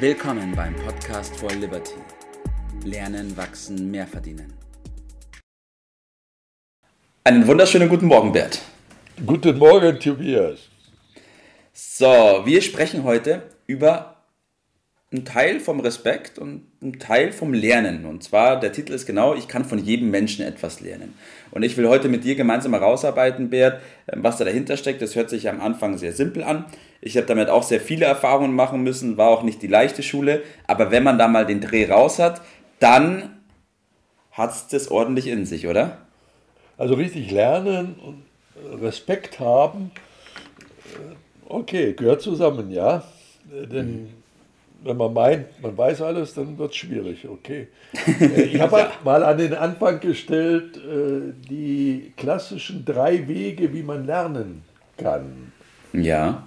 Willkommen beim Podcast for Liberty. Lernen, wachsen, mehr verdienen. Einen wunderschönen guten Morgen, Bert. Guten Morgen, Tobias. So, wir sprechen heute über einen Teil vom Respekt und einen Teil vom Lernen. Und zwar, der Titel ist genau, ich kann von jedem Menschen etwas lernen. Und ich will heute mit dir gemeinsam herausarbeiten, Bert, was da dahinter steckt. Das hört sich am Anfang sehr simpel an. Ich habe damit auch sehr viele Erfahrungen machen müssen, war auch nicht die leichte Schule. Aber wenn man da mal den Dreh raus hat, dann hat es das ordentlich in sich, oder? Also richtig lernen und Respekt haben, okay, gehört zusammen, ja. Denn wenn man meint, man weiß alles, dann wird es schwierig, okay. Ich habe ja. mal an den Anfang gestellt, äh, die klassischen drei Wege, wie man lernen kann. Ja.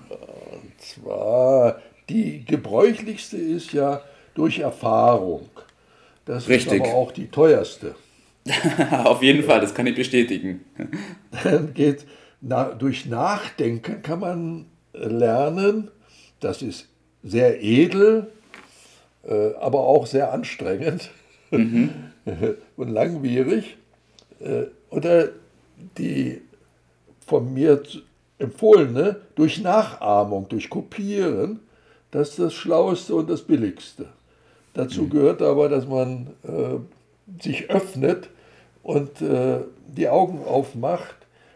Und zwar, die gebräuchlichste ist ja durch Erfahrung. Das Richtig. ist aber auch die teuerste. Auf jeden Fall, das kann ich bestätigen. Dann geht na, durch Nachdenken kann man lernen. Das ist sehr edel, äh, aber auch sehr anstrengend mhm. und langwierig. Äh, oder die von mir empfohlene durch Nachahmung, durch Kopieren, das ist das Schlaueste und das Billigste. Dazu mhm. gehört aber, dass man äh, sich öffnet und äh, die Augen aufmacht.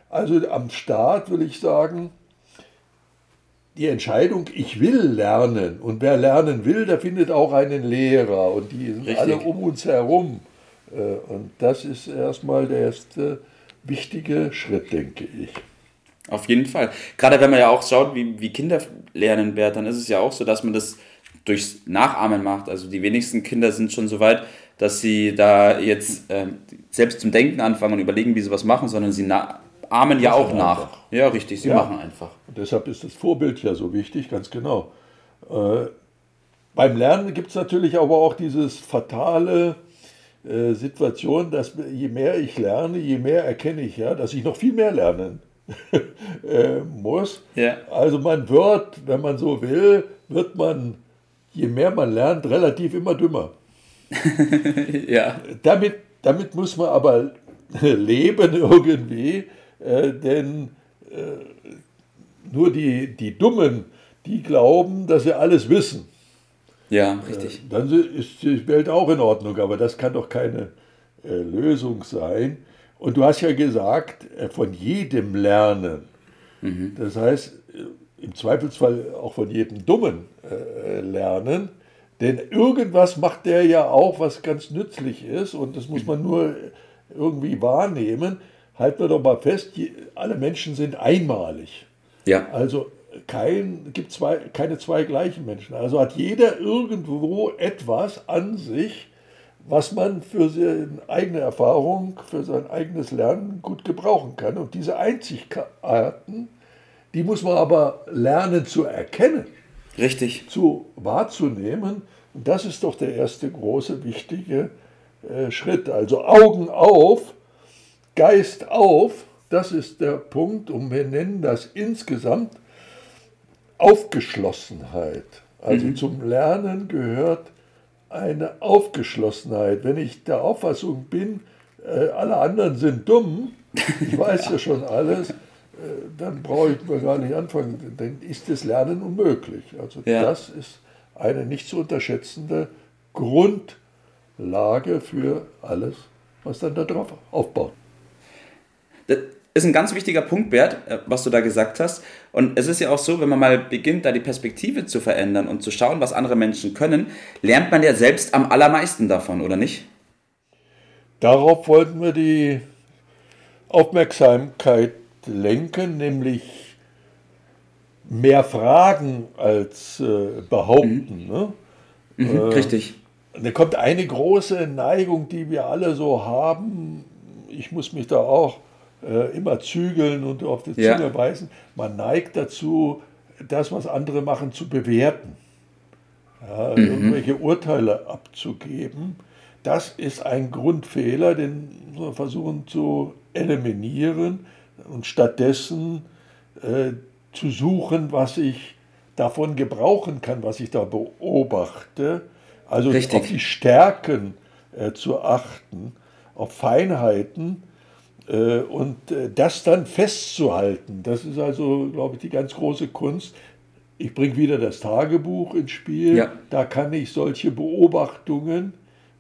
Also am Start will ich sagen, die Entscheidung, ich will lernen. Und wer lernen will, der findet auch einen Lehrer. Und die sind Richtig. alle um uns herum. Äh, und das ist erstmal der erste wichtige Schritt, denke ich. Auf jeden Fall. Gerade wenn man ja auch schaut, wie, wie Kinder lernen werden, dann ist es ja auch so, dass man das durchs Nachahmen macht. Also die wenigsten Kinder sind schon so weit, dass sie da jetzt äh, selbst zum Denken anfangen und überlegen, wie sie was machen, sondern sie ahmen ja auch nach. Einfach. Ja, richtig, sie ja. machen einfach. Und deshalb ist das Vorbild ja so wichtig, ganz genau. Äh, beim Lernen gibt es natürlich aber auch dieses fatale äh, Situation, dass je mehr ich lerne, je mehr erkenne ich ja, dass ich noch viel mehr lernen äh, muss. Ja. Also man wird, wenn man so will, wird man, je mehr man lernt, relativ immer dümmer. ja. Damit, damit muss man aber leben irgendwie, äh, denn äh, nur die, die Dummen, die glauben, dass sie alles wissen. Ja, richtig. Äh, dann ist die Welt auch in Ordnung, aber das kann doch keine äh, Lösung sein. Und du hast ja gesagt, äh, von jedem lernen. Mhm. Das heißt, äh, im Zweifelsfall auch von jedem Dummen äh, lernen. Denn irgendwas macht der ja auch, was ganz nützlich ist. Und das muss man nur irgendwie wahrnehmen. Halten wir doch mal fest, alle Menschen sind einmalig. Ja. Also kein, gibt zwei, keine zwei gleichen Menschen. Also hat jeder irgendwo etwas an sich, was man für seine eigene Erfahrung, für sein eigenes Lernen gut gebrauchen kann. Und diese Einzigarten, die muss man aber lernen zu erkennen. Richtig. Zu wahrzunehmen. Und das ist doch der erste große, wichtige äh, Schritt. Also Augen auf, Geist auf, das ist der Punkt. Und wir nennen das insgesamt Aufgeschlossenheit. Also mhm. zum Lernen gehört eine Aufgeschlossenheit. Wenn ich der Auffassung bin, äh, alle anderen sind dumm, ich weiß ja schon alles, äh, dann brauche ich mir gar nicht anfangen, dann ist das Lernen unmöglich. Also ja. das ist eine nicht zu unterschätzende Grundlage für alles, was dann darauf aufbaut. Das ist ein ganz wichtiger Punkt, Bert, äh, was du da gesagt hast. Und es ist ja auch so, wenn man mal beginnt, da die Perspektive zu verändern und zu schauen, was andere Menschen können, lernt man ja selbst am allermeisten davon, oder nicht? Darauf wollten wir die Aufmerksamkeit lenken, nämlich mehr fragen als äh, behaupten. Mhm. Ne? Mhm, äh, richtig. Da kommt eine große Neigung, die wir alle so haben. Ich muss mich da auch äh, immer zügeln und auf die Zunge ja. beißen. Man neigt dazu, das, was andere machen, zu bewerten. Ja, mhm. Irgendwelche Urteile abzugeben. Das ist ein Grundfehler, den wir versuchen zu eliminieren und stattdessen äh, zu suchen, was ich davon gebrauchen kann, was ich da beobachte. Also Richtig. auf die Stärken äh, zu achten, auf Feinheiten und äh, das dann festzuhalten. Das ist also, glaube ich, die ganz große Kunst. Ich bringe wieder das Tagebuch ins Spiel. Ja. Da kann ich solche Beobachtungen,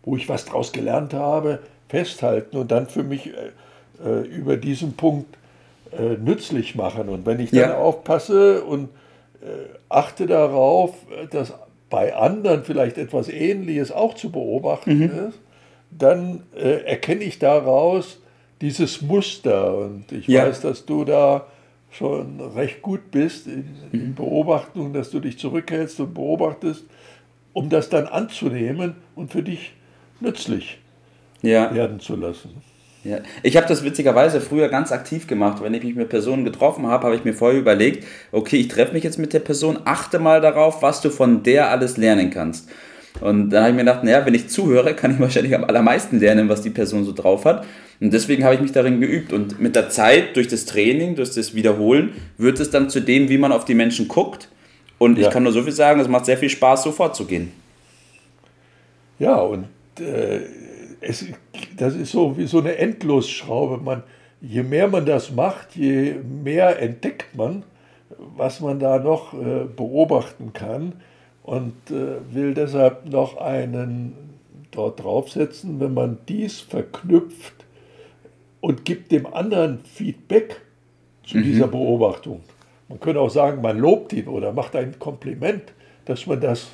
wo ich was draus gelernt habe, festhalten und dann für mich äh, äh über diesen Punkt äh, nützlich machen. Und wenn ich dann ja. aufpasse und äh, achte darauf, dass bei anderen vielleicht etwas Ähnliches auch zu beobachten mhm. ist, dann äh, erkenne ich daraus dieses Muster. Und ich ja. weiß, dass du da schon recht gut bist in, in mhm. Beobachtung, dass du dich zurückhältst und beobachtest, um das dann anzunehmen und für dich nützlich ja. werden zu lassen. Ja. Ich habe das witzigerweise früher ganz aktiv gemacht. Wenn ich mich mit Personen getroffen habe, habe ich mir vorher überlegt, okay, ich treffe mich jetzt mit der Person, achte mal darauf, was du von der alles lernen kannst. Und dann habe ich mir gedacht, naja, wenn ich zuhöre, kann ich wahrscheinlich am allermeisten lernen, was die Person so drauf hat. Und deswegen habe ich mich darin geübt. Und mit der Zeit, durch das Training, durch das Wiederholen, wird es dann zu dem, wie man auf die Menschen guckt. Und ja. ich kann nur so viel sagen, es macht sehr viel Spaß, so vorzugehen. Ja, und äh, es, das ist so wie so eine Endlosschraube. Man, je mehr man das macht, je mehr entdeckt man, was man da noch äh, beobachten kann und äh, will deshalb noch einen dort draufsetzen, wenn man dies verknüpft und gibt dem anderen Feedback zu mhm. dieser Beobachtung. Man könnte auch sagen, man lobt ihn oder macht ein Kompliment, dass man das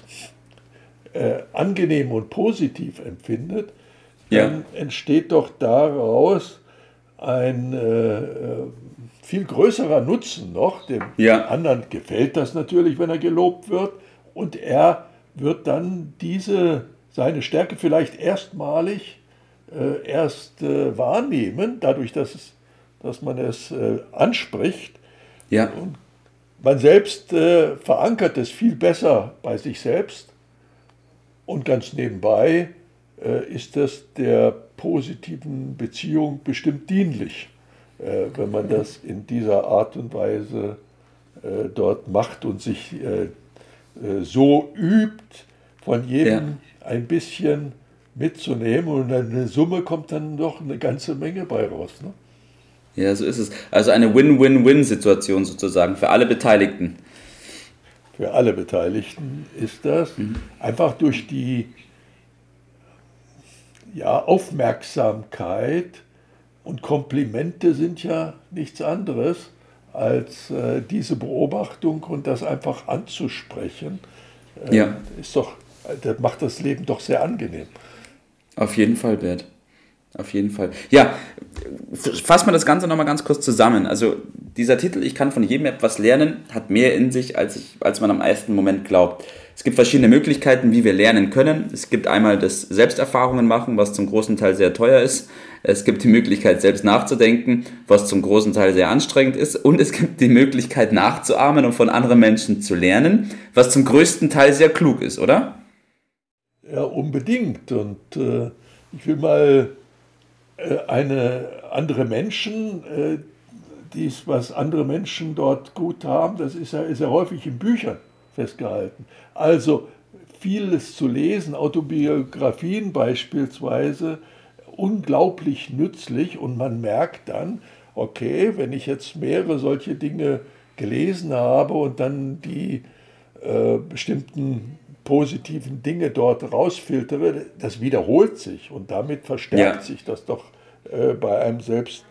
äh, angenehm und positiv empfindet dann ja. entsteht doch daraus ein äh, äh, viel größerer Nutzen noch. Dem ja. anderen gefällt das natürlich, wenn er gelobt wird. Und er wird dann diese, seine Stärke vielleicht erstmalig äh, erst äh, wahrnehmen, dadurch, dass, es, dass man es äh, anspricht. Ja. Und man selbst äh, verankert es viel besser bei sich selbst. Und ganz nebenbei äh, ist das der positiven Beziehung bestimmt dienlich, wenn man das in dieser Art und Weise dort macht und sich so übt, von jedem ja. ein bisschen mitzunehmen und eine Summe kommt dann doch eine ganze Menge bei raus. Ne? Ja, so ist es. Also eine Win-Win-Win-Situation sozusagen für alle Beteiligten. Für alle Beteiligten ist das. Mhm. Einfach durch die ja, Aufmerksamkeit und Komplimente sind ja nichts anderes als äh, diese Beobachtung und das einfach anzusprechen. Äh, ja. Ist doch, das macht das Leben doch sehr angenehm. Auf jeden Fall, Bert. Auf jeden Fall. Ja, fassen wir das Ganze nochmal ganz kurz zusammen. Also dieser Titel, ich kann von jedem etwas lernen, hat mehr in sich, als, ich, als man am ersten Moment glaubt. Es gibt verschiedene Möglichkeiten, wie wir lernen können. Es gibt einmal das Selbsterfahrungen machen, was zum großen Teil sehr teuer ist. Es gibt die Möglichkeit, selbst nachzudenken, was zum großen Teil sehr anstrengend ist. Und es gibt die Möglichkeit, nachzuahmen und von anderen Menschen zu lernen, was zum größten Teil sehr klug ist, oder? Ja, unbedingt. Und äh, ich will mal äh, eine andere Menschen, äh, dies, was andere Menschen dort gut haben, das ist ja, ist ja häufig in Büchern festgehalten. Also vieles zu lesen, Autobiografien beispielsweise, unglaublich nützlich und man merkt dann, okay, wenn ich jetzt mehrere solche Dinge gelesen habe und dann die äh, bestimmten positiven Dinge dort rausfiltere, das wiederholt sich und damit verstärkt ja. sich das doch äh, bei einem selbst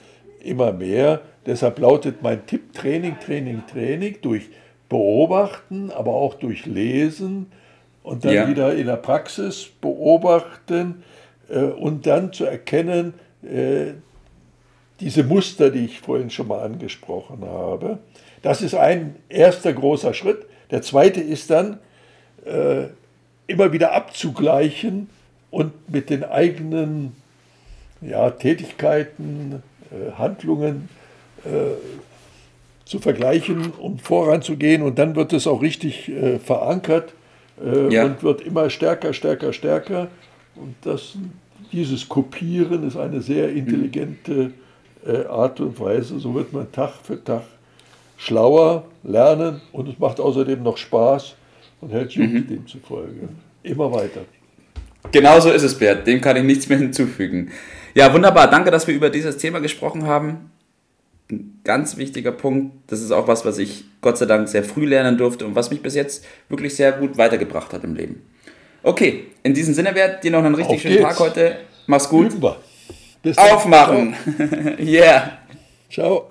immer mehr. Deshalb lautet mein Tipp Training, Training, Training durch beobachten, aber auch durch Lesen und dann ja. wieder in der Praxis beobachten äh, und dann zu erkennen, äh, diese Muster, die ich vorhin schon mal angesprochen habe. Das ist ein erster großer Schritt. Der zweite ist dann, äh, immer wieder abzugleichen und mit den eigenen ja, Tätigkeiten, äh, Handlungen äh, zu vergleichen, um voranzugehen. Und dann wird es auch richtig äh, verankert äh, ja. und wird immer stärker, stärker, stärker. Und das, dieses Kopieren ist eine sehr intelligente Art und Weise. So wird man Tag für Tag schlauer, lernen und es macht außerdem noch Spaß und hält jung Mhm. demzufolge. Immer weiter. Genau so ist es, Bert. Dem kann ich nichts mehr hinzufügen. Ja, wunderbar. Danke, dass wir über dieses Thema gesprochen haben. Ein ganz wichtiger Punkt. Das ist auch was, was ich Gott sei Dank sehr früh lernen durfte und was mich bis jetzt wirklich sehr gut weitergebracht hat im Leben. Okay, in diesem Sinne, Bert, dir noch einen richtig Auf schönen geht's. Tag heute. Mach's gut. Dann. Aufmachen. yeah. Ciao.